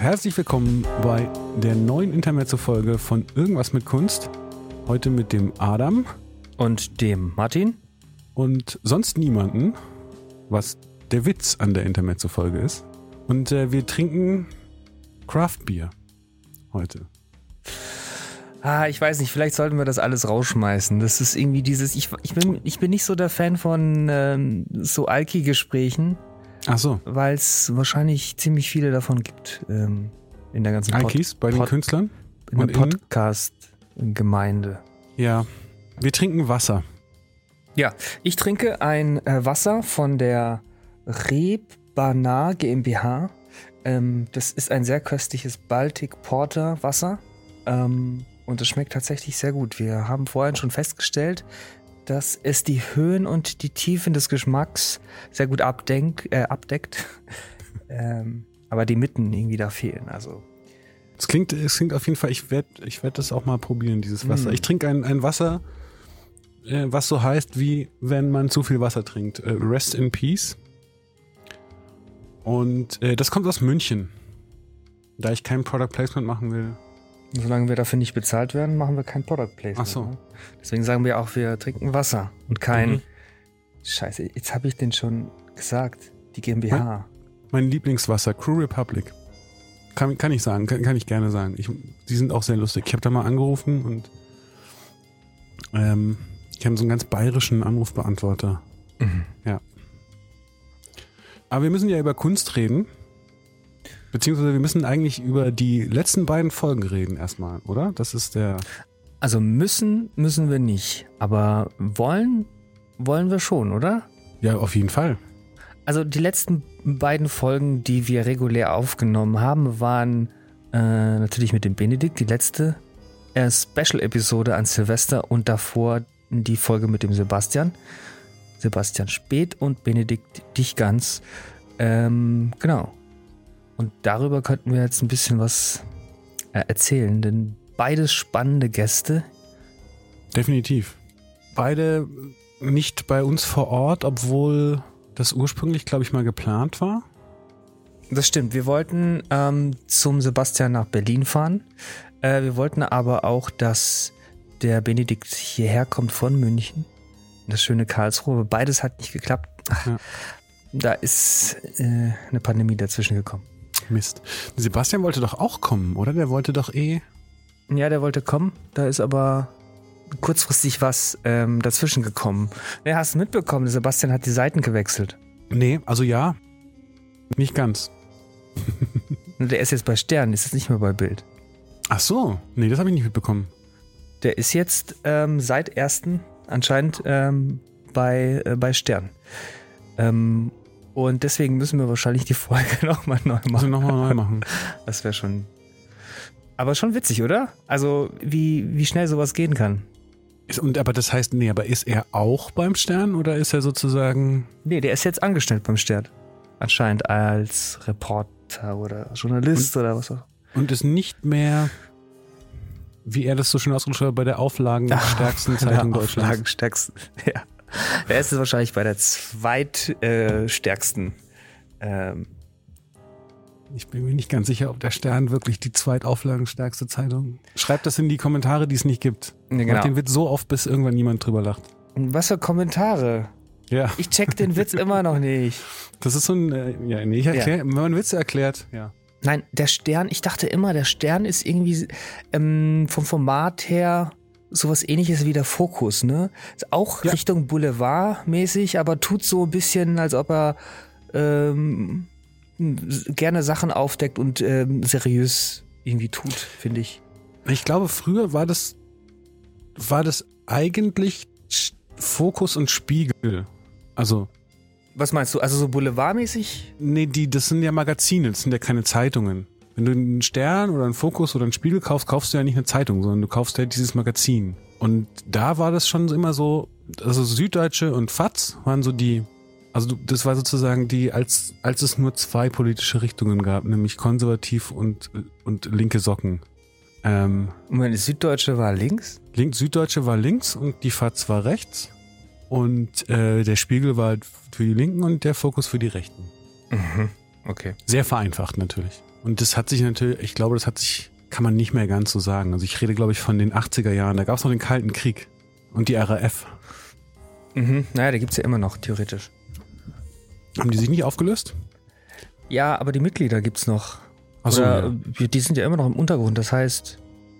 herzlich willkommen bei der neuen Intermezzo-Folge von Irgendwas mit Kunst. Heute mit dem Adam Und dem Martin? und sonst niemanden, was der Witz an der Intermezzo-Folge ist. Und äh, wir trinken Craft Beer heute. Ah, ich weiß nicht, vielleicht sollten wir das alles rausschmeißen. Das ist irgendwie dieses, ich, ich, bin, ich bin nicht so der Fan von ähm, so Alki-Gesprächen, Ach so, weil es wahrscheinlich ziemlich viele davon gibt ähm, in der ganzen Pod- Alkis bei den Pod- Künstlern? in der? Podcast-Gemeinde. Ja. Wir trinken Wasser. Ja, ich trinke ein äh, Wasser von der Rebana GmbH. Ähm, das ist ein sehr köstliches Baltic Porter Wasser. Ähm, und es schmeckt tatsächlich sehr gut. Wir haben vorhin schon festgestellt, dass es die Höhen und die Tiefen des Geschmacks sehr gut abdenk, äh, abdeckt. ähm, aber die Mitten irgendwie da fehlen. Also Es klingt, es klingt auf jeden Fall, ich werde ich werd das auch mal probieren, dieses Wasser. Mm. Ich trinke ein, ein Wasser, äh, was so heißt, wie wenn man zu viel Wasser trinkt. Äh, Rest in Peace. Und äh, das kommt aus München. Da ich kein Product Placement machen will. Solange wir dafür nicht bezahlt werden, machen wir kein Product Placement. Ach so. Ne? Deswegen sagen wir auch, wir trinken Wasser und kein. Mhm. Scheiße, jetzt habe ich den schon gesagt. Die GmbH. Mein Lieblingswasser, Crew Republic. Kann, kann ich sagen, kann, kann ich gerne sagen. Ich, die sind auch sehr lustig. Ich habe da mal angerufen und ähm, ich habe so einen ganz bayerischen Anrufbeantworter. Mhm. Aber wir müssen ja über Kunst reden. Beziehungsweise wir müssen eigentlich über die letzten beiden Folgen reden erstmal, oder? Das ist der. Also müssen, müssen wir nicht. Aber wollen, wollen wir schon, oder? Ja, auf jeden Fall. Also die letzten beiden Folgen, die wir regulär aufgenommen haben, waren äh, natürlich mit dem Benedikt, die letzte äh, Special-Episode an Silvester und davor die Folge mit dem Sebastian. Sebastian Speth und Benedikt Dichgans. Ähm, genau. Und darüber könnten wir jetzt ein bisschen was äh, erzählen, denn beides spannende Gäste. Definitiv. Beide nicht bei uns vor Ort, obwohl das ursprünglich, glaube ich, mal geplant war. Das stimmt. Wir wollten ähm, zum Sebastian nach Berlin fahren. Äh, wir wollten aber auch, dass der Benedikt hierher kommt von München. Das schöne Karlsruhe. Aber beides hat nicht geklappt. Ach, Ja. Da ist äh, eine Pandemie dazwischen gekommen. Mist. Sebastian wollte doch auch kommen, oder? Der wollte doch eh. Ja, der wollte kommen. Da ist aber kurzfristig was ähm, dazwischen gekommen. Ja, hast du mitbekommen, Sebastian hat die Seiten gewechselt. Nee, also ja. Nicht ganz. Der ist jetzt bei Stern, ist jetzt nicht mehr bei Bild. Ach so. Nee, das habe ich nicht mitbekommen. Der ist jetzt ähm, seit 1. anscheinend ähm, bei, äh, bei Stern. Ähm, und deswegen müssen wir wahrscheinlich die Folge nochmal neu machen. nochmal neu machen. Das wäre schon. Aber schon witzig, oder? Also, wie, wie schnell sowas gehen kann. Ist, und, aber das heißt, nee, aber ist er auch beim Stern oder ist er sozusagen. Nee, der ist jetzt angestellt beim Stern. Anscheinend als Reporter oder Journalist oder was auch. Und ist nicht mehr, wie er das so schön ausgedrückt hat, bei der auflagenstärksten Zeitung Der Deutschlands. Auflagenstärksten. Ja. Er ist wahrscheinlich bei der zweitstärksten. Äh, ähm, Ich bin mir nicht ganz sicher, ob der Stern wirklich die zweitauflagenstärkste Zeitung. Schreibt das in die Kommentare, die es nicht gibt. Ja, Macht genau. den Witz so oft, bis irgendwann niemand drüber lacht. Was für Kommentare? Ja, Ich check den Witz immer noch nicht. das ist so ein, äh, ja, nee, ich erklär, wenn man Witze erklärt, ja. Nein, der Stern, ich dachte immer, der Stern ist irgendwie ähm, vom Format her sowas ähnliches wie der Fokus, ne? Ist auch Ja. Richtung Boulevard-mäßig, aber tut so ein bisschen, als ob er ähm, gerne Sachen aufdeckt und ähm, seriös irgendwie tut, finde ich. Ich glaube, früher war das, war das eigentlich Fokus und Spiegel. Also, Was meinst du? Also so Boulevardmäßig? nee, die, das sind ja Magazine, das sind ja keine Zeitungen. Wenn du einen Stern oder einen Fokus oder einen Spiegel kaufst, kaufst du ja nicht eine Zeitung, sondern du kaufst ja dieses Magazin. Und da war das schon immer so, also Süddeutsche und FATS waren so die, also das war sozusagen die, als, als es nur zwei politische Richtungen gab, nämlich konservativ und, und linke Socken. Ähm, Moment, die Süddeutsche war links? Link, Süddeutsche war links und die FAZ war rechts. Und äh, der Spiegel war halt für die Linken und der Fokus für die Rechten. Mhm. Okay. Sehr vereinfacht natürlich. Und das hat sich natürlich, ich glaube, das hat sich, kann man nicht mehr ganz so sagen. Also ich rede, glaube ich, von den 80er Jahren. Da gab es noch den Kalten Krieg und die RAF. Mhm. Naja, da gibt es ja immer noch, theoretisch. Haben die sich nicht aufgelöst? Ja, aber die Mitglieder gibt es noch. Ach so, Oder, ja. Die sind ja immer noch im Untergrund. Das heißt,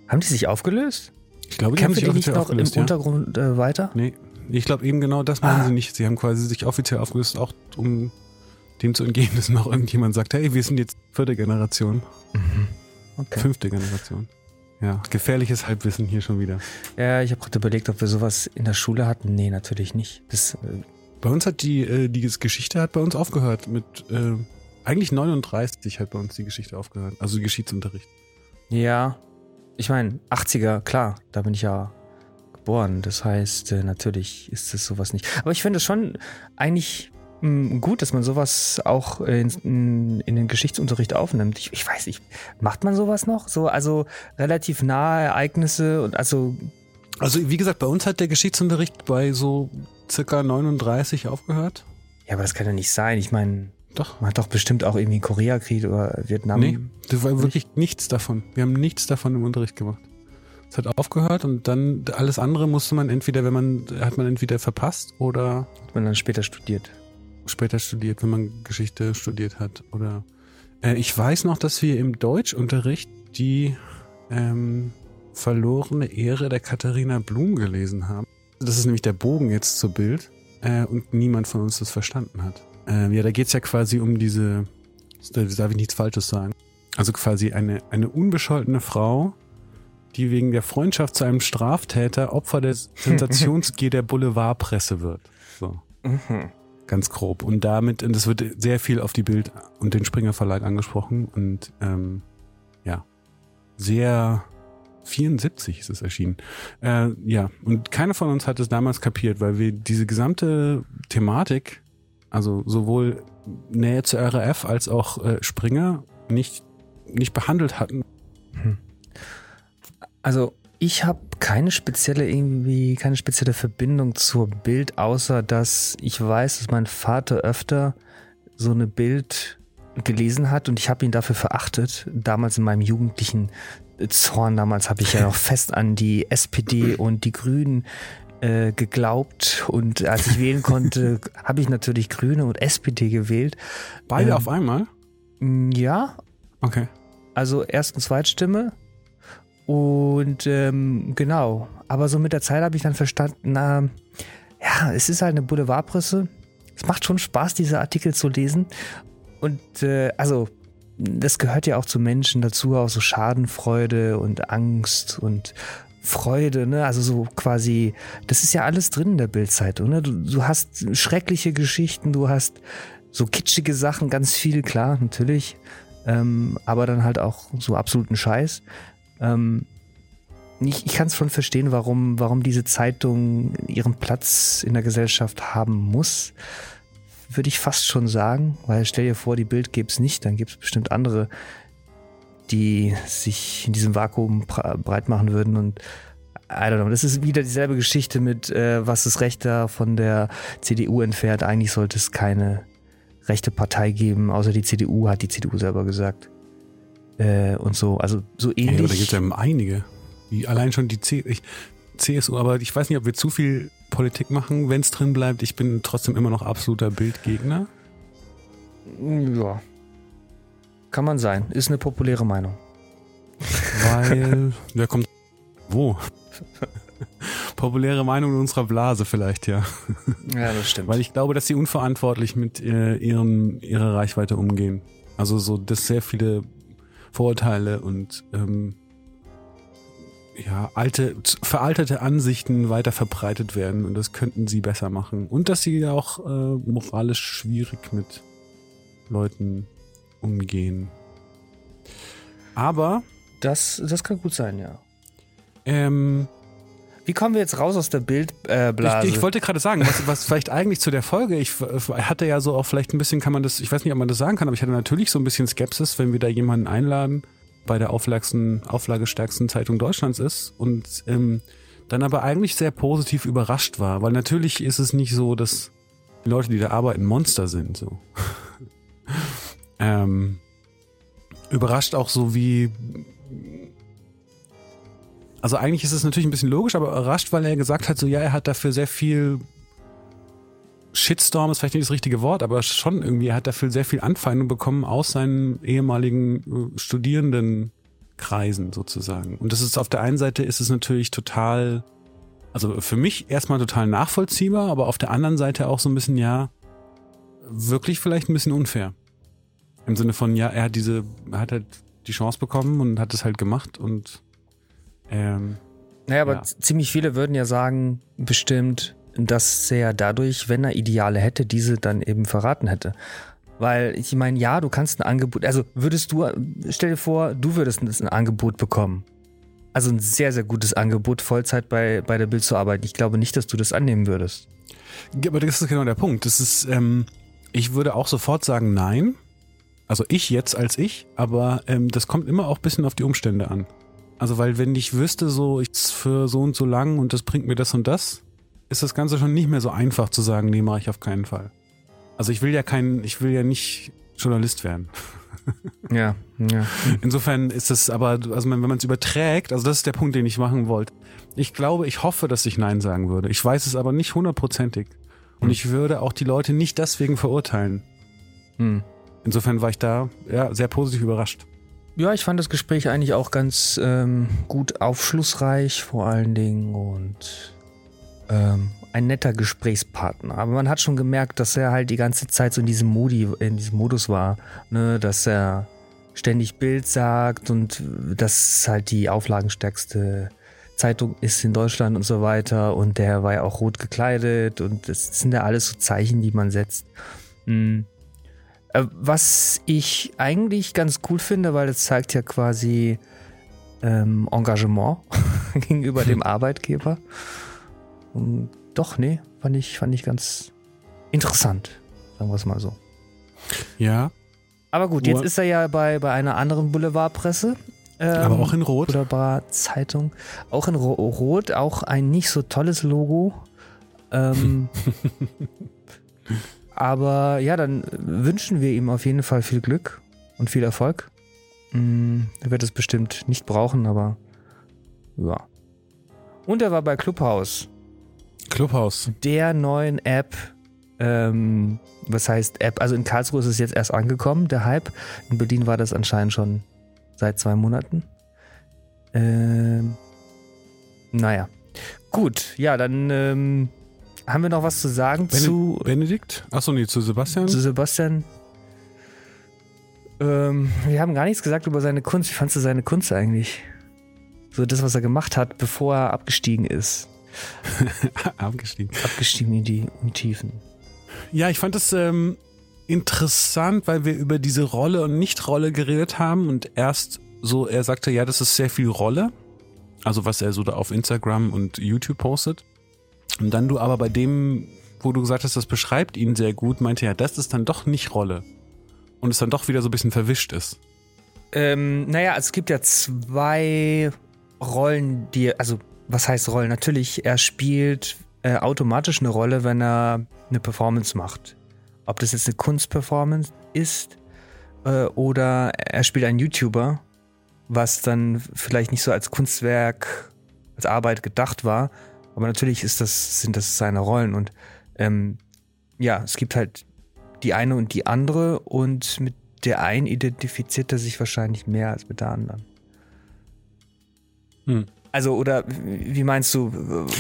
haben die sich aufgelöst? Ich glaube, die haben Kämpfen sich die nicht noch im ja. Untergrund äh, weiter? Nee, ich glaube eben genau das machen Ah. sie nicht. Sie haben quasi sich offiziell aufgelöst, auch um dem zu entgehen, dass noch irgendjemand sagt, hey, wir sind jetzt vierte Generation, Okay. fünfte Generation. Ja, gefährliches Halbwissen hier schon wieder. Ja, ich habe gerade überlegt, ob wir sowas in der Schule hatten. Nee, natürlich nicht. Das, äh, Bei uns hat die, äh, die Geschichte hat bei uns aufgehört mit, äh, eigentlich 39 hat bei uns die Geschichte aufgehört. Also Geschichtsunterricht. ja, ich meine, 80er, klar, da bin ich ja geboren. Das heißt, äh, natürlich ist es sowas nicht. Aber ich finde es schon eigentlich gut, dass man sowas auch in, in, den Geschichtsunterricht aufnimmt. Ich, ich weiß nicht, macht man sowas noch? So, also relativ nahe Ereignisse und also Also wie gesagt, bei uns hat der Geschichtsunterricht bei so circa 39 aufgehört. Ja, aber das kann ja nicht sein. Ich meine, Doch. man hat doch bestimmt auch irgendwie Koreakrieg oder Vietnam. Nee, das war wirklich nichts davon. Wir haben nichts davon im Unterricht gemacht. Es hat aufgehört und dann alles andere musste man entweder, wenn man, hat man entweder verpasst oder Hat man dann später studiert. Später studiert, wenn man Geschichte studiert hat. Oder äh, ich weiß noch, dass wir im Deutschunterricht die ähm, verlorene Ehre der Katharina Blum gelesen haben. Das ist nämlich der Bogen jetzt zur Bild äh, und niemand von uns das verstanden hat. Äh, ja, da geht's ja quasi um diese, da darf ich nichts Falsches sagen. Also quasi eine, eine unbescholtene Frau, die wegen der Freundschaft zu einem Straftäter Opfer des Sensationsgier der Boulevardpresse wird. So Mhm. Ganz grob. Und damit, und das wird sehr viel auf die Bild und den Springer Verlag angesprochen und ähm, ja, sehr 74 ist es erschienen. Äh, ja, und keiner von uns hat es damals kapiert, weil wir diese gesamte Thematik, also sowohl Nähe zur RAF als auch äh, Springer nicht nicht behandelt hatten. Also ich habe keine spezielle irgendwie, keine spezielle Verbindung zur Bild, außer dass ich weiß, dass mein Vater öfter so eine Bild gelesen hat und ich habe ihn dafür verachtet. Damals in meinem jugendlichen Zorn, damals habe ich ja noch fest an die SPD und die Grünen äh, geglaubt und als ich wählen konnte, habe ich natürlich Grüne und SPD gewählt. Beide Ähm, auf einmal? Ja, Okay. also Erst- und Zweitstimme. Und ähm, genau, aber so mit der Zeit habe ich dann verstanden, na, ja, es ist halt eine Boulevardpresse. Es macht schon Spaß, diese Artikel zu lesen. Und äh, also, das gehört ja auch zu Menschen dazu, auch so Schadenfreude und Angst und Freude, ne? Also so quasi, das ist ja alles drin in der Bildzeitung, ne? Du, du hast schreckliche Geschichten, du hast so kitschige Sachen, ganz viel, klar, natürlich. Ähm, aber dann halt auch so absoluten Scheiß. Ähm, ich ich kann es schon verstehen, warum, warum diese Zeitung ihren Platz in der Gesellschaft haben muss. Würde ich fast schon sagen, weil stell dir vor, die Bild gäbe es nicht, dann gibt es bestimmt andere, die sich in diesem Vakuum breit machen würden und I don't know. Das ist wieder dieselbe Geschichte mit, äh, was das Recht da von der CDU entfernt. Eigentlich sollte es keine rechte Partei geben, außer die CDU, hat die CDU selber gesagt. Äh, und so, also so Ja, aber da ähnlich. gibt es ja einige. Wie allein schon die C ich, CSU, aber ich weiß nicht, ob wir zu viel Politik machen, wenn es drin bleibt. Ich bin trotzdem immer noch absoluter Bildgegner. ja. Kann man sein. Ist eine populäre Meinung. Weil, wer kommt wo? Populäre Meinung in unserer Blase vielleicht, ja. Ja, das stimmt. Weil ich glaube, dass sie unverantwortlich mit äh, ihren, ihrer Reichweite umgehen. Also so, dass sehr viele Vorurteile und ähm, ja, alte, veraltete Ansichten weiter verbreitet werden und das könnten sie besser machen. Und dass sie auch äh, moralisch schwierig mit Leuten umgehen. Aber das, das kann gut sein, ja. ähm, Wie kommen wir jetzt raus aus der Bildblase? Äh? Ich, ich wollte gerade sagen, was, was vielleicht eigentlich zu der Folge, ich hatte ja so auch vielleicht ein bisschen, kann man das, ich weiß nicht, ob man das sagen kann, aber ich hatte natürlich so ein bisschen Skepsis, wenn wir da jemanden einladen, bei der auflagestärksten Zeitung Deutschlands ist und ähm, dann aber eigentlich sehr positiv überrascht war, weil natürlich ist es nicht so, dass die Leute, die da arbeiten, Monster sind, so. ähm, überrascht auch so wie. Also eigentlich ist es natürlich ein bisschen logisch, aber überrascht, weil er gesagt hat, so ja, er hat dafür sehr viel Shitstorm ist vielleicht nicht das richtige Wort, aber schon irgendwie, er hat dafür sehr viel Anfeindung bekommen aus seinen ehemaligen äh, Studierendenkreisen sozusagen. Und das ist auf der einen Seite ist es natürlich total, also für mich erstmal total nachvollziehbar, aber auf der anderen Seite auch so ein bisschen, ja, wirklich vielleicht ein bisschen unfair. Im Sinne von, ja, er hat diese, er hat halt die Chance bekommen und hat es halt gemacht und ähm, naja, aber ja. ziemlich viele würden ja sagen, bestimmt, dass er dadurch, wenn er Ideale hätte, diese dann eben verraten hätte. Weil ich meine, ja, du kannst ein Angebot, also würdest du, stell dir vor, du würdest ein Angebot bekommen. Also ein sehr, sehr gutes Angebot, Vollzeit bei, bei der Bild zu arbeiten. Ich glaube nicht, dass du das annehmen würdest. Aber das ist genau der Punkt. Das ist, ähm, ich würde auch sofort sagen, nein. Also ich jetzt als ich, aber ähm, das kommt immer auch ein bisschen auf die Umstände an. Also weil wenn ich wüsste, so ich für so und so lang und das bringt mir das und das, ist das Ganze schon nicht mehr so einfach zu sagen, nee, mache ich auf keinen Fall. Also ich will ja kein, ich will ja nicht Journalist werden. ja, ja. Insofern ist es aber, also wenn man es überträgt, also das ist der Punkt, den ich machen wollte. Ich glaube, ich hoffe, dass ich Nein sagen würde. Ich weiß es aber nicht hundertprozentig. Und hm. ich würde auch die Leute nicht deswegen verurteilen. Hm. Insofern war ich da ja, sehr positiv überrascht. Ja, ich fand das Gespräch eigentlich auch ganz ähm, gut aufschlussreich, vor allen Dingen und ähm, ein netter Gesprächspartner. Aber man hat schon gemerkt, dass er halt die ganze Zeit so in diesem Modi, in diesem Modus war, ne, dass er ständig Bild sagt und dass halt die auflagenstärkste Zeitung ist in Deutschland und so weiter. Und der war ja auch rot gekleidet und das sind ja alles so Zeichen, die man setzt. Mhm. Was ich eigentlich ganz cool finde, weil es zeigt ja quasi ähm, Engagement gegenüber dem Arbeitgeber. Und doch, nee, fand ich, fand ich ganz interessant, sagen wir es mal so. Ja. Aber gut, jetzt ist er ja bei, bei einer anderen Boulevardpresse. Ähm, aber auch in Rot. Boulevard-Zeitung. Auch in Ro Rot, auch ein nicht so tolles Logo. Ähm, aber ja, dann wünschen wir ihm auf jeden Fall viel Glück und viel Erfolg. Mm, er wird es bestimmt nicht brauchen, aber ja. Und er war bei Clubhouse. Clubhouse. Der neuen App. Ähm, was heißt App? Also in Karlsruhe ist es jetzt erst angekommen, der Hype. In Berlin war das anscheinend schon seit zwei Monaten. Ähm, naja. Gut, ja, dann ähm, haben wir noch was zu sagen Bened zu. Benedikt? Achso, nee, zu Sebastian. Zu Sebastian. Ähm, wir haben gar nichts gesagt über seine Kunst. Wie fandest du seine Kunst eigentlich? So das, was er gemacht hat, bevor er abgestiegen ist. Abgestiegen. Abgestiegen in die, in Tiefen. Ja, ich fand es ähm, interessant, weil wir über diese Rolle und Nicht-Rolle geredet haben und erst so, er sagte, ja, das ist sehr viel Rolle. Also was er so da auf Instagram und YouTube postet. Und dann du aber bei dem, wo du gesagt hast, das beschreibt ihn sehr gut, meinte ja, das ist dann doch nicht Rolle. Und es dann doch wieder so ein bisschen verwischt ist. Ähm, naja, es gibt ja zwei Rollen, die, also was heißt Rollen? Natürlich, er spielt äh, automatisch eine Rolle, wenn er eine Performance macht. Ob das jetzt eine Kunstperformance ist äh, oder er spielt einen YouTuber, was dann vielleicht nicht so als Kunstwerk, als Arbeit gedacht war. Aber natürlich ist das, sind das seine Rollen und ähm, ja, es gibt halt die eine und die andere und mit der einen identifiziert er sich wahrscheinlich mehr als mit der anderen. Hm. Also, oder wie meinst du,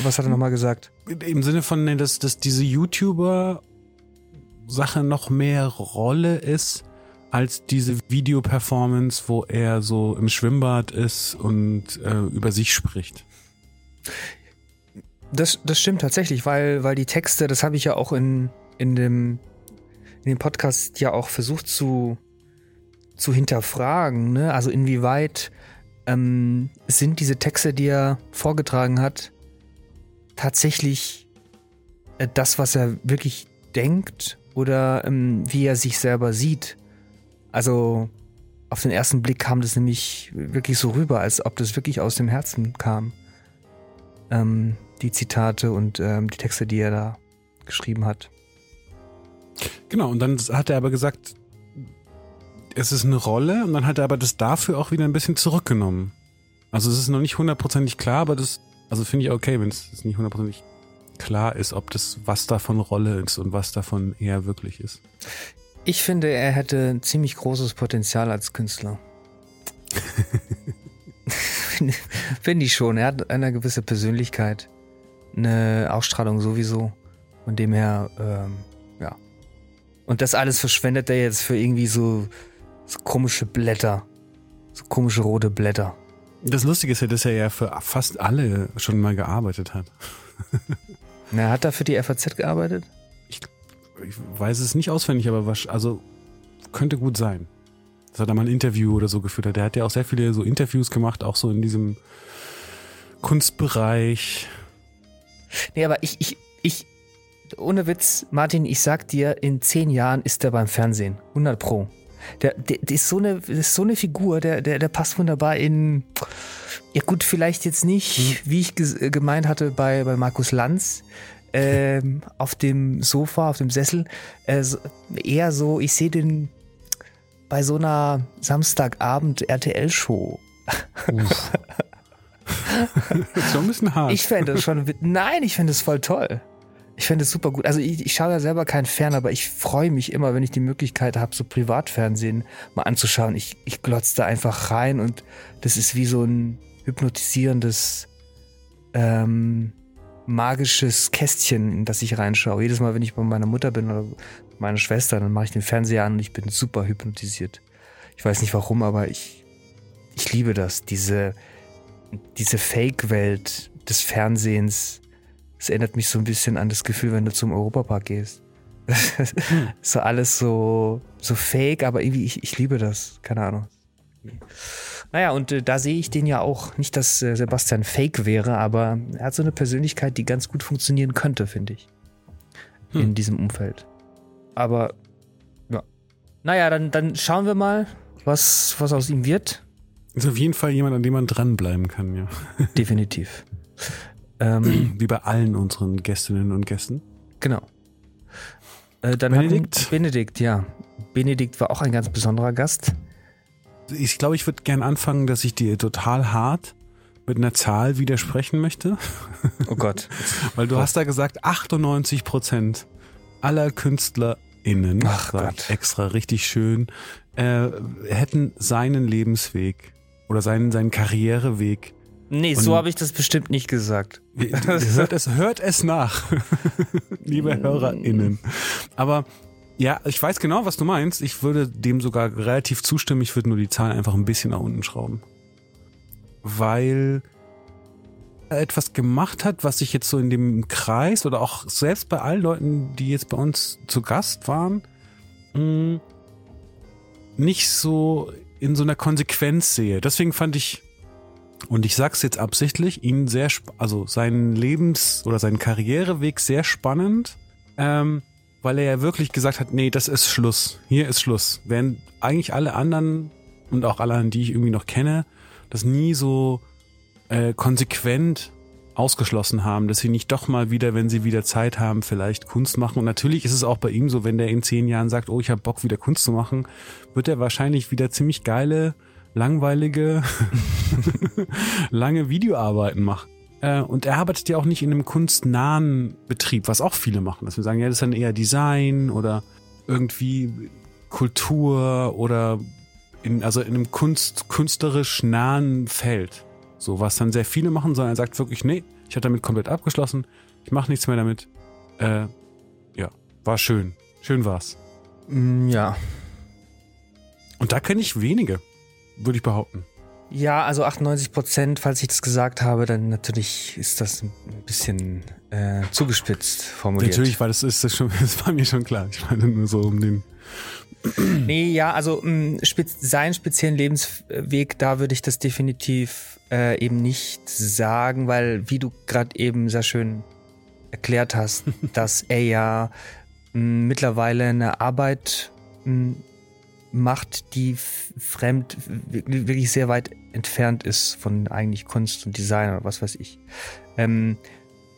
was hat er nochmal gesagt? Im Sinne von, dass, dass diese YouTuber-Sache noch mehr Rolle ist als diese Videoperformance, wo er so im Schwimmbad ist und äh, über sich spricht. Das, das stimmt tatsächlich, weil, weil die Texte, das habe ich ja auch in, in, dem, in dem Podcast ja auch versucht zu, zu hinterfragen. Ne? Also inwieweit ähm, sind diese Texte, die er vorgetragen hat, tatsächlich äh, das, was er wirklich denkt oder ähm, wie er sich selber sieht. Also auf den ersten Blick kam das nämlich wirklich so rüber, als ob das wirklich aus dem Herzen kam. Ähm, die Zitate und ähm, die Texte, die er da geschrieben hat. Genau, und dann hat er aber gesagt, es ist eine Rolle und dann hat er aber das dafür auch wieder ein bisschen zurückgenommen. Also es ist noch nicht hundertprozentig klar, aber das, also finde ich okay, wenn es nicht hundertprozentig klar ist, ob das was davon Rolle ist und was davon eher wirklich ist. Ich finde, er hätte ein ziemlich großes Potenzial als Künstler. finde ich schon. Er hat eine gewisse Persönlichkeit, eine Ausstrahlung sowieso. Von dem her, ähm, ja. Und das alles verschwendet er jetzt für irgendwie so, so komische Blätter. So komische rote Blätter. Das Lustige ist ja, dass er ja für fast alle schon mal gearbeitet hat. Na, hat er für die FAZ gearbeitet? Ich, ich weiß es nicht auswendig, aber was, also könnte gut sein. Dass er da mal ein Interview oder so geführt hat. Der hat ja auch sehr viele so Interviews gemacht, auch so in diesem Kunstbereich. Nee, aber ich, ich, ich, ohne Witz, Martin, ich sag dir, in zehn Jahren ist er beim Fernsehen. 100 Pro. Der, der, der ist so eine, ist so eine Figur, der, der, der passt wunderbar in. Ja, gut, vielleicht jetzt nicht, mhm. wie ich gemeint hatte bei, bei Markus Lanz, ähm, auf dem Sofa, auf dem Sessel. Äh, eher so, ich sehe den bei so einer Samstagabend RTL-Show. ist schon ein bisschen hart. Ich fände das schon. Nein, ich fände es voll toll. Ich finde es super gut. Also ich, ich schaue ja selber kein Fern, aber ich freue mich immer, wenn ich die Möglichkeit habe, so Privatfernsehen mal anzuschauen. Ich, ich glotze da einfach rein und das ist wie so ein hypnotisierendes, ähm, magisches Kästchen, in das ich reinschaue. Jedes Mal, wenn ich bei meiner Mutter bin oder meiner Schwester, dann mache ich den Fernseher an und ich bin super hypnotisiert. Ich weiß nicht warum, aber ich, ich liebe das. Diese, diese Fake-Welt des Fernsehens es erinnert mich so ein bisschen an das Gefühl, wenn du zum Europapark gehst. So alles so, so fake, aber irgendwie, ich, ich liebe das. Keine Ahnung. Naja, und äh, da sehe ich den ja auch. Nicht, dass äh, Sebastian fake wäre, aber er hat so eine Persönlichkeit, die ganz gut funktionieren könnte, finde ich. Hm. In diesem Umfeld. Aber, ja. Naja, dann, dann schauen wir mal, was, was aus ihm wird. Ist auf jeden Fall jemand, an dem man dranbleiben kann, ja. Definitiv. Ähm, Wie bei allen unseren Gästinnen und Gästen. Genau. Äh, dann Benedikt? Benedikt, ja. Benedikt war auch ein ganz besonderer Gast. Ich glaube, ich würde gern anfangen, dass ich dir total hart mit einer Zahl widersprechen möchte. Oh Gott. Weil du hast da gesagt, 98 Prozent aller KünstlerInnen, Ach Gott. extra richtig schön, äh, hätten seinen Lebensweg oder seinen, seinen Karriereweg Nee, und so habe ich das bestimmt nicht gesagt. Hört es, hört es nach, liebe HörerInnen. Aber ja, ich weiß genau, was du meinst. Ich würde dem sogar relativ zustimmen. Ich würde nur die Zahlen einfach ein bisschen nach unten schrauben. Weil er etwas gemacht hat, was ich jetzt so in dem Kreis oder auch selbst bei allen Leuten, die jetzt bei uns zu Gast waren, hm, nicht so in so einer Konsequenz sehe. Deswegen fand ich und ich sag's jetzt absichtlich, ihn sehr, also seinen Lebens- oder seinen Karriereweg sehr spannend, ähm, weil er ja wirklich gesagt hat, nee, das ist Schluss. Hier ist Schluss. Während eigentlich alle anderen und auch alle anderen, die ich irgendwie noch kenne, das nie so äh, konsequent ausgeschlossen haben, dass sie nicht doch mal wieder, wenn sie wieder Zeit haben, vielleicht Kunst machen. Und natürlich ist es auch bei ihm so, wenn der in zehn Jahren sagt, oh, ich habe Bock, wieder Kunst zu machen, wird er wahrscheinlich wieder ziemlich geile langweilige, lange Videoarbeiten macht. Äh, und er arbeitet ja auch nicht in einem kunstnahen Betrieb, was auch viele machen. Dass wir sagen, ja, das ist dann eher Design oder irgendwie Kultur oder in, also in einem Kunst, künstlerisch nahen Feld. So, was dann sehr viele machen, sondern er sagt wirklich, nee, ich habe damit komplett abgeschlossen, ich mache nichts mehr damit. Äh, ja, war schön. Schön war's. Mm, ja. Und da kenne ich wenige würde ich behaupten. Ja, also 98 Prozent, falls ich das gesagt habe, dann natürlich ist das ein bisschen äh, zugespitzt formuliert. Natürlich, weil das ist das schon, das war mir schon klar. Ich meine nur so um den. nee, ja, also mh, spez seinen speziellen Lebensweg, da würde ich das definitiv äh, eben nicht sagen, weil wie du gerade eben sehr schön erklärt hast, dass er ja mh, mittlerweile eine Arbeit mh, macht, die fremd, wirklich sehr weit entfernt ist von eigentlich Kunst und Design oder was weiß ich. Ähm,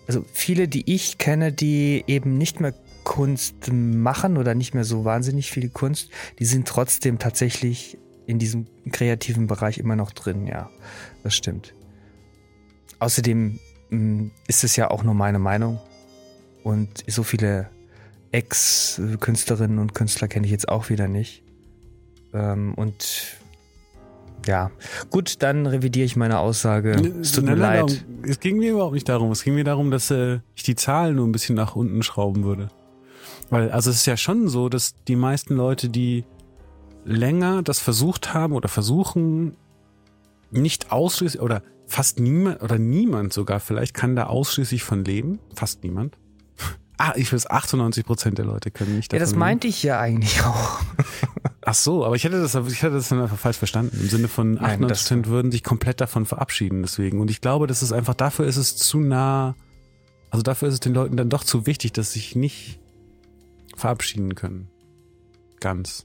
also viele, die ich kenne, die eben nicht mehr Kunst machen oder nicht mehr so wahnsinnig viel Kunst, die sind trotzdem tatsächlich in diesem kreativen Bereich immer noch drin, ja. Das stimmt. Außerdem mh, mm, ist es ja auch nur meine Meinung. Und so viele Ex-Künstlerinnen und Künstler kenne ich jetzt auch wieder nicht. Ähm, und ja, gut, dann revidiere ich meine Aussage. Es tut mir leid. Darum, es ging mir überhaupt nicht darum. Es ging mir darum, dass äh, ich die Zahlen nur ein bisschen nach unten schrauben würde. Weil, also es ist ja schon so, dass die meisten Leute, die länger das versucht haben oder versuchen, nicht ausschließlich oder fast niemand oder niemand sogar vielleicht kann da ausschließlich von leben. Fast niemand. Ah, ich weiß, 98 Prozent der Leute können nicht davon Ja, das meinte leben. ich ja eigentlich auch. Ach so, aber ich hätte das, ich hätte das dann einfach falsch verstanden. Im Sinne von 98 Prozent würden sich komplett davon verabschieden deswegen. Und ich glaube, das ist einfach, dafür ist es zu nah, also dafür ist es den Leuten dann doch zu wichtig, dass sie sich nicht verabschieden können. Ganz.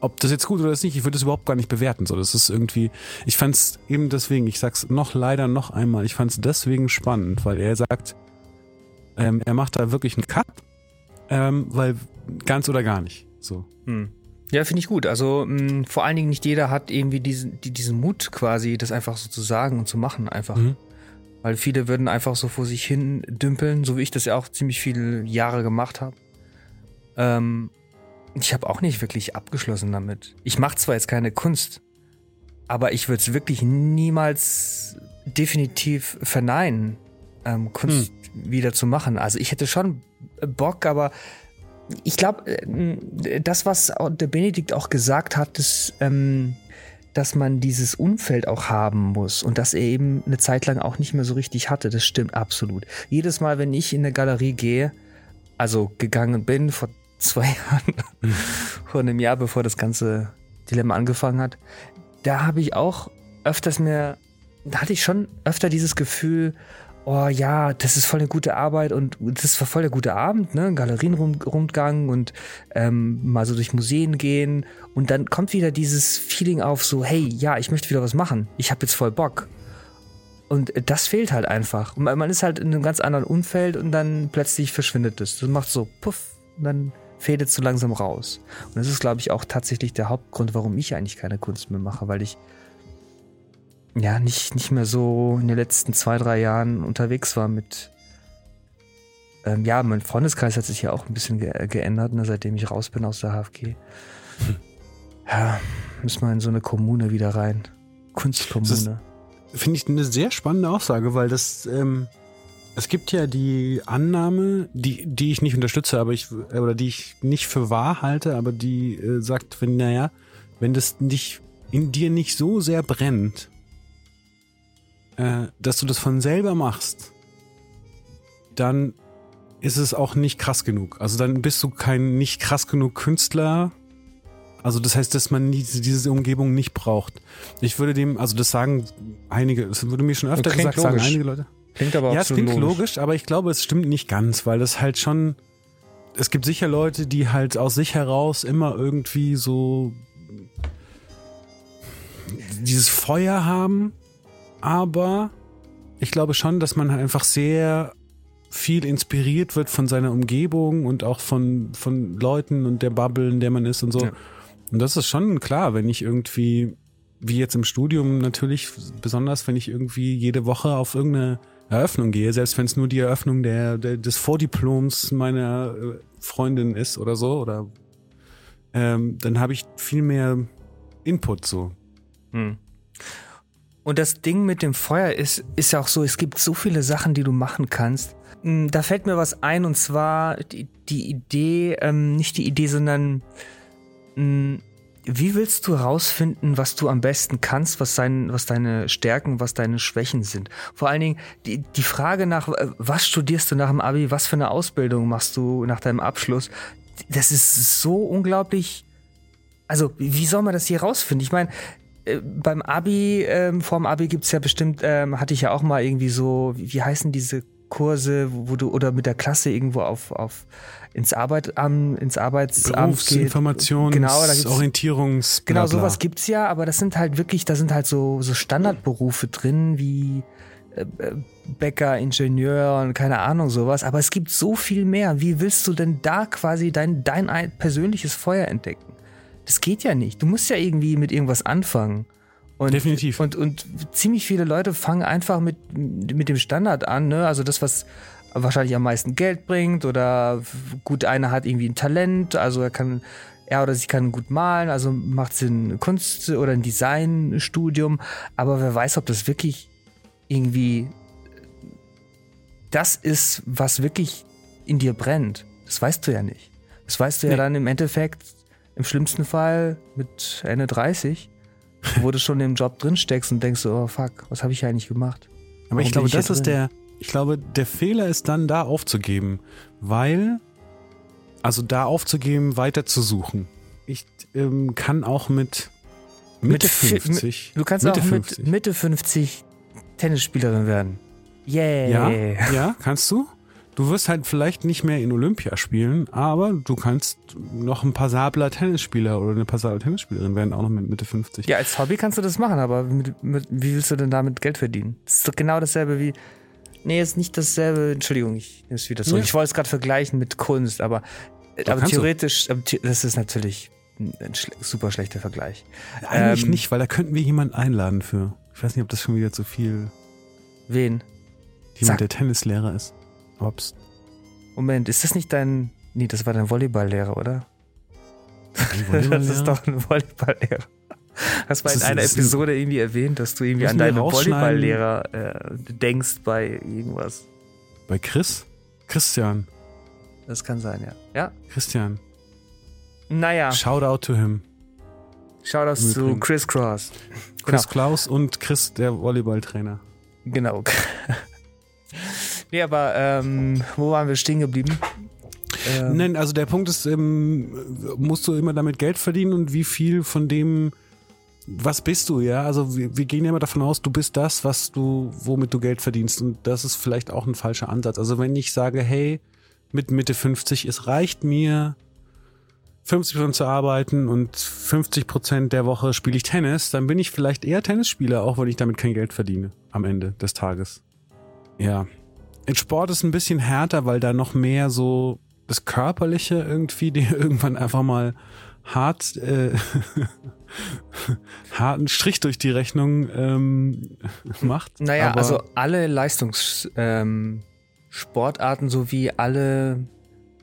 Ob das jetzt gut oder nicht, ich würde das überhaupt gar nicht bewerten. So, das ist irgendwie, ich fand es eben deswegen, ich sag's noch leider noch einmal, ich fand es deswegen spannend, weil er sagt, ähm, er macht da wirklich einen Cut, ähm, weil ganz oder gar nicht. So. Hm. Ja, finde ich gut. Also mh, hm, vor allen Dingen nicht jeder hat irgendwie diesen, die, diesen Mut quasi, das einfach so zu sagen und zu machen einfach. Mhm. Weil viele würden einfach so vor sich hin dümpeln, so wie ich das ja auch ziemlich viele Jahre gemacht habe. Ähm, ich habe auch nicht wirklich abgeschlossen damit. Ich mache zwar jetzt keine Kunst, aber ich würde es wirklich niemals definitiv verneinen, ähm, Kunst hm. wieder zu machen. Also ich hätte schon Bock, aber ich glaube, äh, das, was der Benedikt auch gesagt hat, ist, ähm, dass man dieses Umfeld auch haben muss und dass er eben eine Zeit lang auch nicht mehr so richtig hatte. Das stimmt absolut. Jedes Mal, wenn ich in eine Galerie gehe, also gegangen bin vor zwei Jahren, vor einem Jahr, bevor das ganze Dilemma angefangen hat, da habe ich auch öfters mehr, da hatte ich schon öfter dieses Gefühl, oh ja, das ist voll eine gute Arbeit und das war voll der gute Abend, ne? Galerienrundgang und ähm, mal so durch Museen gehen und dann kommt wieder dieses Feeling auf, so hey, ja, ich möchte wieder was machen, ich habe jetzt voll Bock. Und das fehlt halt einfach. Man ist halt in einem ganz anderen Umfeld und dann plötzlich verschwindet es. Das macht so puff und dann fädet so langsam raus. Und das ist, glaube ich, auch tatsächlich der Hauptgrund, warum ich eigentlich keine Kunst mehr mache, weil ich ja, nicht, nicht mehr so in den letzten zwei, drei Jahren unterwegs war mit. Ähm, ja, mein Freundeskreis hat sich ja auch ein bisschen ge geändert, ne, seitdem ich raus bin aus der HFG. Hm. Ja, müssen wir in so eine Kommune wieder rein. Kunstkommune. Finde ich eine sehr spannende Aussage, weil das, ähm, es gibt ja die Annahme, die, die ich nicht unterstütze, aber ich, oder die ich nicht für wahr halte, aber die äh, sagt, wenn, naja, wenn das nicht in dir nicht so sehr brennt, äh, dass du das von selber machst, dann ist es auch nicht krass genug. Also dann bist du kein nicht krass genug Künstler. Also das heißt, dass man diese, diese Umgebung nicht braucht. Ich würde dem, also das sagen einige, das wurde mir schon öfter gesagt, logisch. sagen einige Leute. Klingt aber Ja, es klingt logisch. logisch, aber ich glaube, es stimmt nicht ganz, weil das halt schon, es gibt sicher Leute, die halt aus sich heraus immer irgendwie so dieses Feuer haben aber ich glaube schon, dass man halt einfach sehr viel inspiriert wird von seiner Umgebung und auch von, von Leuten und der Bubble, in der man ist und so. Ja. Und das ist schon klar, wenn ich irgendwie, wie jetzt im Studium natürlich, besonders wenn ich irgendwie jede Woche auf irgendeine Eröffnung gehe, selbst wenn es nur die Eröffnung der, der, des Vordiploms meiner äh, Freundin ist oder so, oder ähm, dann habe ich viel mehr Input so. Hm. Und das Ding mit dem Feuer ist, ist ja auch so, es gibt so viele Sachen, die du machen kannst. Hm, da fällt mir was ein und zwar die, die Idee, ähm, nicht die Idee, sondern mh, hm, wie willst du herausfinden, was du am besten kannst, was, dein, was deine Stärken, was deine Schwächen sind? Vor allen Dingen die, die Frage nach, äh, was studierst du nach dem Abi, was für eine Ausbildung machst du nach deinem Abschluss? Das ist so unglaublich. Also, wie soll man das hier rausfinden? Ich meine, äh, beim Abi, ähm, vorm Abi gibt's ja bestimmt, ähm, hatte ich ja auch mal irgendwie so, wie, wie heißen diese Kurse, wo du oder mit der Klasse irgendwo auf, auf ins Arbeit am, ins Arbeitsamt geht. Informations genau, da gibt's, Orientierungs Genau, sowas gibt's ja, aber das sind halt wirklich, da sind halt so so Standardberufe drin wie äh, Bäcker, Ingenieur und keine Ahnung sowas, aber es gibt so viel mehr. Wie willst du denn da quasi dein, dein persönliches Feuer entdecken? Das geht ja nicht. Du musst ja irgendwie mit irgendwas anfangen. Und, Definitiv. Und, und ziemlich viele Leute fangen einfach mit, mit dem Standard an, ne? Also das, was wahrscheinlich am meisten Geld bringt oder gut, einer hat irgendwie ein Talent, also er kann, er oder sie kann gut malen, also macht es ein Kunst- oder ein Designstudium, aber wer weiß, ob das wirklich irgendwie das ist, was wirklich in dir brennt. Das weißt du ja nicht. Das weißt du nee. ja dann im Endeffekt, im schlimmsten Fall mit Ende 30, wo du schon im Job drin steckst und denkst, oh fuck, was habe ich eigentlich gemacht? Aber Warum ich glaube, das ist der, ich glaube, der Fehler ist dann da aufzugeben, weil, also da aufzugeben, weiter zu suchen. Ich ähm, kann auch mit Mitte mit 50. Du kannst Mitte auch 50. mit Mitte 50 Tennisspielerin werden. Yeah. Ja, ja, kannst du. Du wirst halt vielleicht nicht mehr in Olympia spielen, aber du kannst noch ein passabler Tennisspieler oder eine passable Tennisspielerin werden, auch noch mit Mitte 50. Ja, als Hobby kannst du das machen, aber mit, mit, wie willst du denn damit Geld verdienen? Das ist doch genau dasselbe wie. Nee, ist nicht dasselbe. Entschuldigung, ich nehme es wieder so. Ja. Ich wollte es gerade vergleichen mit Kunst, aber, aber theoretisch, aber, das ist natürlich ein super schlechter Vergleich. Eigentlich ähm, nicht, weil da könnten wir jemanden einladen für. Ich weiß nicht, ob das schon wieder zu viel. Wen? Jemand, Sag. der Tennislehrer ist. Obst. Moment, ist das nicht dein. Nee, das war dein Volleyballlehrer, oder? das ist doch ein Volleyballlehrer. Hast du in einer Episode irgendwie erwähnt, dass du irgendwie an deinen Volleyballlehrer äh, denkst bei irgendwas. Bei Chris? Christian. Das kann sein, ja. Ja. Christian. Naja. Shout out to him. Shoutouts zu Chris Cross. Chris genau. Klaus und Chris, der Volleyballtrainer. Genau. nee, aber ähm, wo waren wir stehen geblieben? Ähm, Nein, also der Punkt ist, ähm, musst du immer damit Geld verdienen und wie viel von dem, was bist du, ja? Also wir, wir gehen ja immer davon aus, du bist das, was du, womit du Geld verdienst und das ist vielleicht auch ein falscher Ansatz. Also wenn ich sage, hey, mit Mitte 50, es reicht mir, 50 Prozent zu arbeiten und 50 Prozent der Woche spiele ich Tennis, dann bin ich vielleicht eher Tennisspieler, auch wenn ich damit kein Geld verdiene am Ende des Tages. Ja. In Sport ist ein bisschen härter, weil da noch mehr so das Körperliche irgendwie dir irgendwann einfach mal hart äh, harten Strich durch die Rechnung ähm, macht. Naja, also alle Leistungssportarten ähm, sowie alle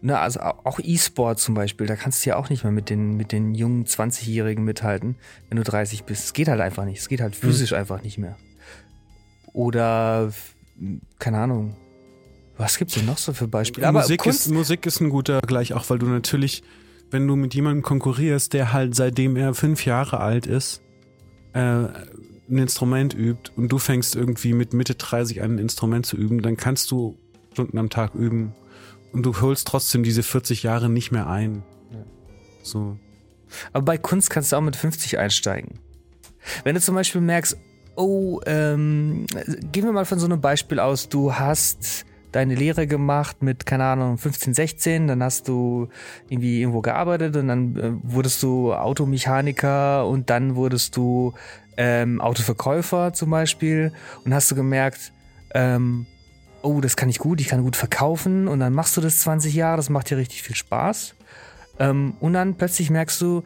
ne, also auch E-Sport zum Beispiel, da kannst du ja auch nicht mehr mit den, mit den jungen 20-Jährigen mithalten, wenn du 30 bist. Es geht halt einfach nicht. Es geht halt physisch mhm. einfach nicht mehr. Oder, keine Ahnung. Was gibt's denn noch so für Beispiele? Aber Musik, Kunst ist, Musik ist ein guter Vergleich, auch weil du natürlich, wenn du mit jemandem konkurrierst, der halt seitdem er fünf Jahre alt ist, äh, ein Instrument übt und du fängst irgendwie mit Mitte 30 an, ein Instrument zu üben, dann kannst du Stunden am Tag üben und du holst trotzdem diese 40 Jahre nicht mehr ein. Ja. So. Aber bei Kunst kannst du auch mit 50 einsteigen. Wenn du zum Beispiel merkst, oh, ähm, gehen wir mal von so einem Beispiel aus, du hast deine Lehre gemacht mit, keine Ahnung, 15, 16, dann hast du irgendwie irgendwo gearbeitet und dann äh, wurdest du Automechaniker und dann wurdest du ähm, Autoverkäufer zum Beispiel. Und hast du gemerkt, ähm, oh, das kann ich gut, ich kann gut verkaufen. Und dann machst du das 20 Jahre, das macht dir richtig viel Spaß. Ähm, und dann plötzlich merkst du,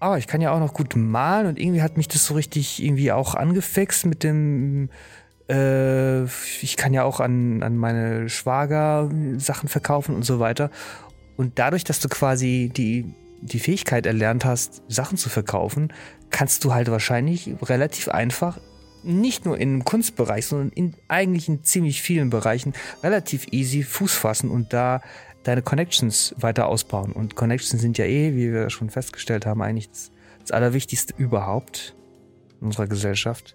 oh, ich kann ja auch noch gut malen. Und irgendwie hat mich das so richtig irgendwie auch angefixt mit dem, äh, ich kann ja auch an, an meine Schwager Sachen verkaufen und so weiter. Und dadurch, dass du quasi die, die Fähigkeit erlernt hast, Sachen zu verkaufen, kannst du halt wahrscheinlich relativ einfach nicht nur im Kunstbereich, sondern in eigentlich in ziemlich vielen Bereichen relativ easy Fuß fassen und da deine Connections weiter ausbauen. Und Connections sind ja eh, wie wir schon festgestellt haben, eigentlich das, das Allerwichtigste überhaupt in unserer Gesellschaft.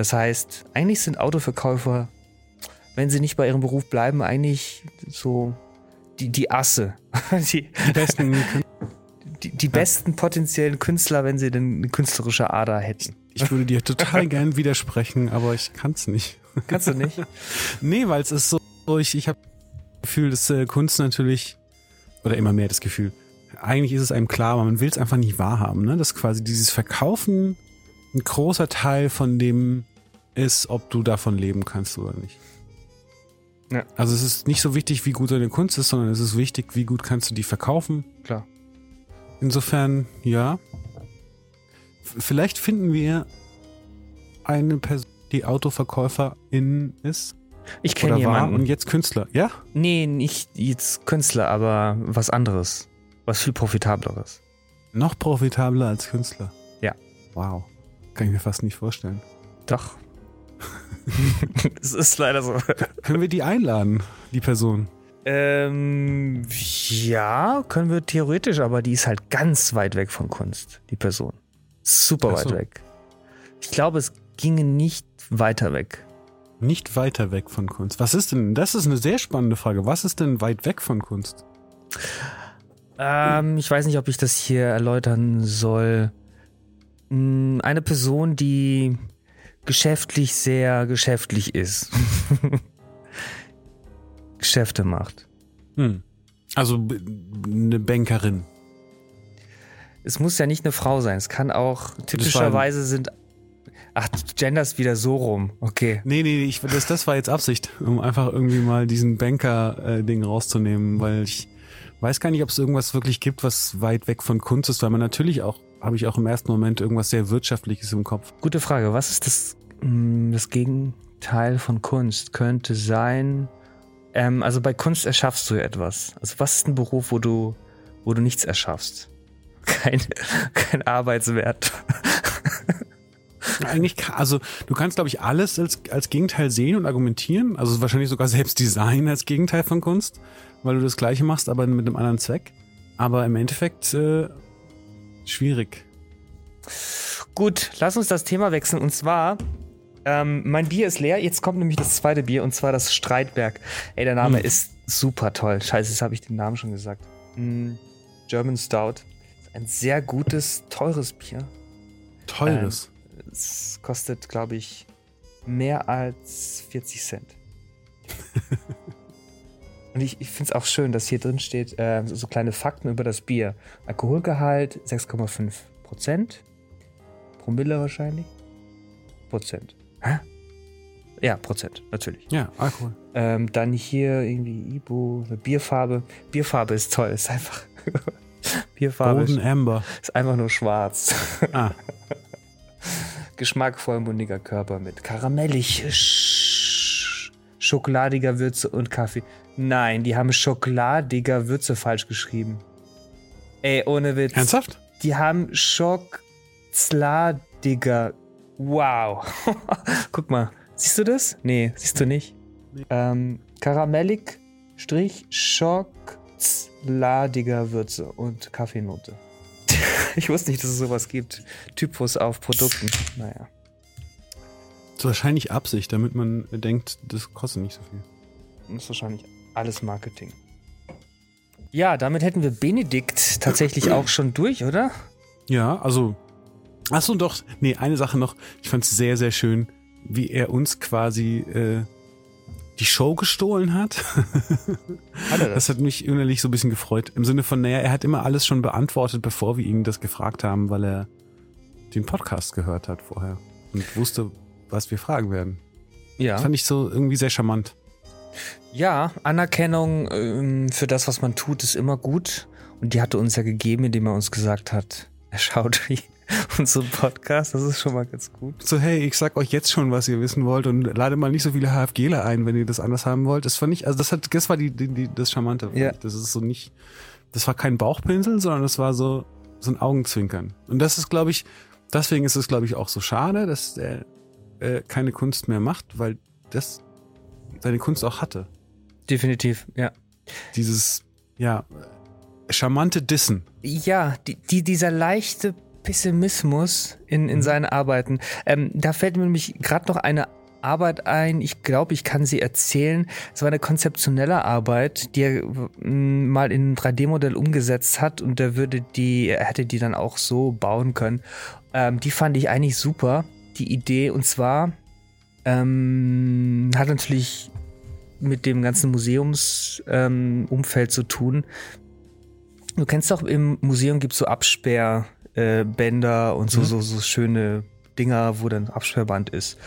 Das heißt, eigentlich sind Autoverkäufer, wenn sie nicht bei ihrem Beruf bleiben, eigentlich so die, die Asse. die, die besten, die, die besten potenziellen Künstler, wenn sie denn eine künstlerische Ader hätten. Ich würde dir total gern widersprechen, aber ich kann es nicht. Kannst du nicht? nee, weil es ist so, ich, ich habe das Gefühl, dass äh, Kunst natürlich, oder immer mehr das Gefühl, eigentlich ist es einem klar, aber man will es einfach nicht wahrhaben, ne? dass quasi dieses Verkaufen ein großer Teil von dem ist, ob du davon leben kannst oder nicht. Ja. Also es ist nicht so wichtig, wie gut deine Kunst ist, sondern es ist wichtig, wie gut kannst du die verkaufen. Klar. Insofern, ja. Vielleicht finden wir eine Person, die Autoverkäuferin ist Ich kenne oder war jemanden. und jetzt Künstler. Ja? Nee, nicht jetzt Künstler, aber was anderes. Was viel profitableres. Noch profitabler als Künstler. Ja. Wow. Kann ich mir fast nicht vorstellen. Doch. Es ist leider so. Können wir die einladen, die Person? Ähm, ja, können wir theoretisch, aber die ist halt ganz weit weg von Kunst, die Person. Super so. weit weg. Ich glaube, es ginge nicht weiter weg. Nicht weiter weg von Kunst. Was ist denn? Das ist eine sehr spannende Frage. Was ist denn weit weg von Kunst? Ähm, ich weiß nicht, ob ich das hier erläutern soll. Hm, Eine Person, die geschäftlich sehr geschäftlich ist. Geschäfte macht. Hm. Also eine Bankerin. Es muss ja nicht eine Frau sein. Es kann auch typischerweise sind. Ach, du genderst wieder so rum. Okay. Nee, nee, ich, das, das war jetzt Absicht, um einfach irgendwie mal diesen Banker-Ding rauszunehmen, weil ich weiß gar nicht, ob es irgendwas wirklich gibt, was weit weg von Kunst ist, weil man natürlich auch, habe ich auch im ersten Moment irgendwas sehr Wirtschaftliches im Kopf. Gute Frage. Was ist das, mh, das Gegenteil von Kunst? Könnte sein. Ähm, also bei Kunst erschaffst du ja etwas. Also was ist ein Beruf, wo du, wo du nichts erschaffst? Kein, kein Arbeitswert. Eigentlich, also du kannst, glaube ich, alles als, als Gegenteil sehen und argumentieren. Also wahrscheinlich sogar selbst Design als Gegenteil von Kunst, weil du das Gleiche machst, aber mit einem anderen Zweck. Aber im Endeffekt äh, schwierig. Gut, lass uns das Thema wechseln. Und zwar, ähm, mein Bier ist leer. Jetzt kommt nämlich das zweite Bier und zwar das Streitberg. Ey, der Name Hm. ist super toll. Scheiße, jetzt habe ich den Namen schon gesagt. Mm, German Stout. Ist Ein sehr gutes, teures Bier. Teures. Es kostet, glaube ich, mehr als 40 Cent. Und ich, ich finde es auch schön, dass hier drin steht, äh, so, so kleine Fakten über das Bier. Alkoholgehalt 6,5 Prozent. Promille wahrscheinlich. Prozent. Hä? Ja, Prozent, natürlich. ja, Alkohol. Ähm, dann hier irgendwie Ibo, eine Bierfarbe. Bierfarbe ist toll, ist einfach. Bierfarbe Golden ist, Amber. ist einfach nur schwarz. Ah, Geschmack vollmundiger Körper mit karamellig, sch schokoladiger Würze und Kaffee. Nein, die haben schokoladiger Würze falsch geschrieben. Ey, ohne Witz. ernsthaft? Die haben Schocksladiger. Wow. Guck mal. Siehst du das? Nee, siehst du nicht. Ähm, karamellig, Strich, Schocksladiger Würze und Kaffeenote. ich wusste nicht, dass es sowas gibt. Typus auf Produkten. Naja. Das ist wahrscheinlich Absicht, damit man denkt, das kostet nicht so viel. Das ist wahrscheinlich alles Marketing. Ja, damit hätten wir Benedikt tatsächlich auch schon durch, oder? Ja, also. Achso, doch. Nee, eine Sache noch. Ich fand es sehr, sehr schön, wie er uns quasi äh, die Show gestohlen hat. Hat er Das hat mich innerlich so ein bisschen gefreut. Im Sinne von, naja, er hat immer alles schon beantwortet, bevor wir ihn das gefragt haben, weil er den Podcast gehört hat vorher und wusste, was wir fragen werden. Das Ja. fand ich so irgendwie sehr charmant. Ja, Anerkennung ähm, für das, was man tut, ist immer gut. Und die hatte uns ja gegeben, indem er uns gesagt hat, er schaut unseren Podcast. Das ist schon mal ganz gut. So, hey, ich sag euch jetzt schon, was ihr wissen wollt und lade mal nicht so viele HFGler ein, wenn ihr das anders haben wollt. Das fand ich, also das hat, das war die, die, die das Charmante. Ja. Das ist so nicht, das war kein Bauchpinsel, sondern das war so, so ein Augenzwinkern. Und das ist, glaube ich, deswegen ist es, glaube ich, auch so schade, dass er äh, keine Kunst mehr macht, weil das seine Kunst auch hatte. Definitiv, ja. Dieses, ja, charmante Dissen. Ja, die, die, dieser leichte Pessimismus in, in seinen Arbeiten. Ähm, da fällt mir nämlich gerade noch eine Arbeit ein. Ich glaube, ich kann sie erzählen. Es war eine konzeptionelle Arbeit, die er mal in ein 3D-Modell umgesetzt hat und er würde die, er hätte die dann auch so bauen können. Ähm, die fand ich eigentlich super, die Idee. Und zwar ähm, hat natürlich mit dem ganzen Museumsumfeld ähm, zu tun. Du kennst doch, im Museum gibt es so Absperrbänder äh, und so, Mhm. so, so schöne Dinger, wo dann Absperrband ist.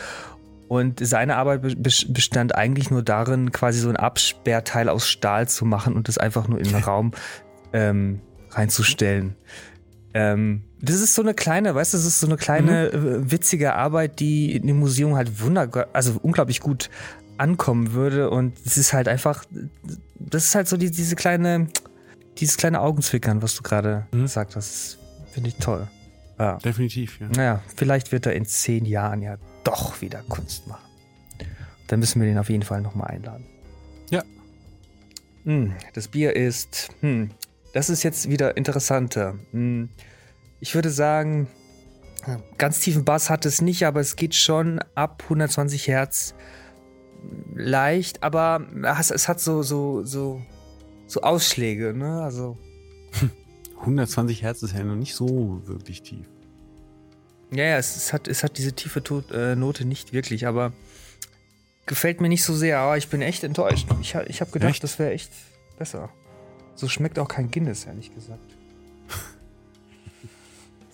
Und seine Arbeit bestand eigentlich nur darin, quasi so ein Absperrteil aus Stahl zu machen und das einfach nur in den Raum ähm, reinzustellen. Ähm, das ist so eine kleine, weißt du, das ist so eine kleine mhm. Äh, witzige Arbeit, die in dem Museum halt wunder, also unglaublich gut ankommen würde. Und es ist halt einfach, das ist halt so die, diese kleine, dieses kleine Augenzwickern, was du gerade mhm. gesagt hast. Finde ich toll. Ja. Definitiv, ja. Naja, vielleicht wird er in zehn Jahren ja doch wieder Kunst machen. Dann müssen wir den auf jeden Fall nochmal einladen. Ja. Hm, das Bier ist, hm, das ist jetzt wieder interessanter. Hm, ich würde sagen, ganz tiefen Bass hat es nicht, aber es geht schon ab 120 Hertz leicht, aber es hat so, so, so, so Ausschläge, ne? Also. 120 Hertz ist ja noch nicht so wirklich tief. Ja, ja, es, es hat, es hat diese tiefe Tot, äh, Note nicht wirklich, aber gefällt mir nicht so sehr, aber ich bin echt enttäuscht. Ich, ich habe gedacht, echt? das wäre echt besser. So schmeckt auch kein Guinness, ehrlich gesagt.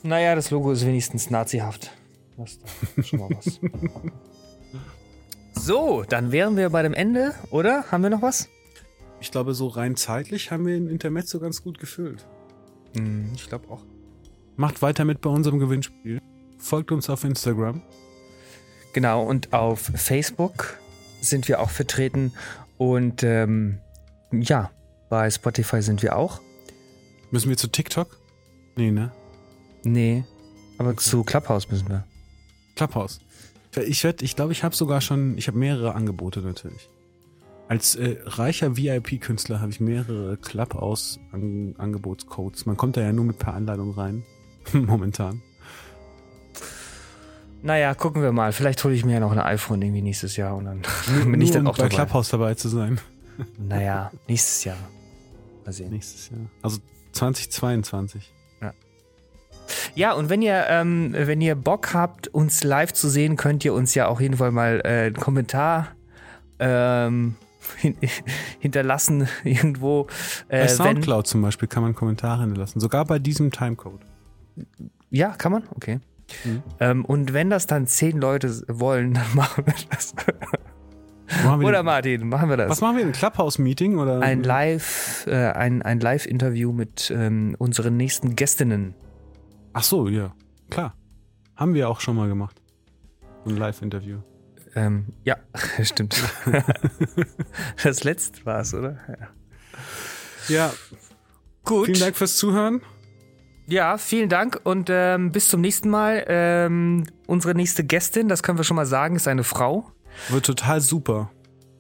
Naja, das Logo ist wenigstens nazihaft. Das ist schon mal was. so, dann wären wir bei dem Ende, oder? Haben wir noch was? Ich glaube, so rein zeitlich haben wir den Intermezzo ganz gut gefüllt. Hm, ich glaube auch. Macht weiter mit bei unserem Gewinnspiel. Folgt uns auf Instagram. Genau, und auf Facebook sind wir auch vertreten. Und ähm, ja, bei Spotify sind wir auch. Müssen wir zu TikTok? Nee, ne? Nee, aber okay. zu Clubhouse müssen wir. Clubhouse. Ich werde, ich glaube, ich habe sogar schon, ich habe mehrere Angebote natürlich. Als äh, reicher VIP-Künstler habe ich mehrere Clubhouse-Angebotscodes. Man kommt da ja nur mit per Anleitung rein. Momentan. Naja, gucken wir mal. Vielleicht hole ich mir ja noch ein iPhone irgendwie nächstes Jahr und dann bin ich dann auch bei dabei. Clubhouse dabei zu sein. Naja, nächstes Jahr. Mal sehen. Nächstes Jahr. Also 2022. Ja. Ja, und wenn ihr, ähm, wenn ihr Bock habt, uns live zu sehen, könnt ihr uns ja auf jeden Fall mal äh, einen Kommentar ähm, hinterlassen irgendwo. Äh, bei Soundcloud wenn, zum Beispiel kann man Kommentare hinterlassen, sogar bei diesem Timecode. Ja, kann man? Okay. Mhm. Ähm, und wenn das dann zehn Leute wollen, dann machen wir das. Machen wir oder Martin, machen wir das. Was machen wir? Ein Clubhouse-Meeting oder? Ein Live, äh, ein, ein Live-Interview mit ähm, unseren nächsten Gästinnen. Ach so, ja, klar. Haben wir auch schon mal gemacht. Ein Live-Interview. Ähm, ja, stimmt. das letzte war es, oder? Ja. ja. Gut. Vielen Dank fürs Zuhören. Ja, vielen Dank und ähm, bis zum nächsten Mal. Ähm, unsere nächste Gästin, das können wir schon mal sagen, ist eine Frau. Wird total super.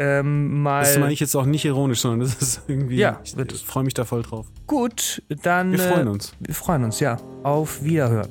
Ähm, mal das meine ich jetzt auch nicht ironisch, sondern das ist irgendwie. Ja, ich, ich freue mich da voll drauf. Gut, dann. Wir freuen äh, uns. Wir freuen uns, ja. Auf Wiederhören.